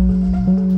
Música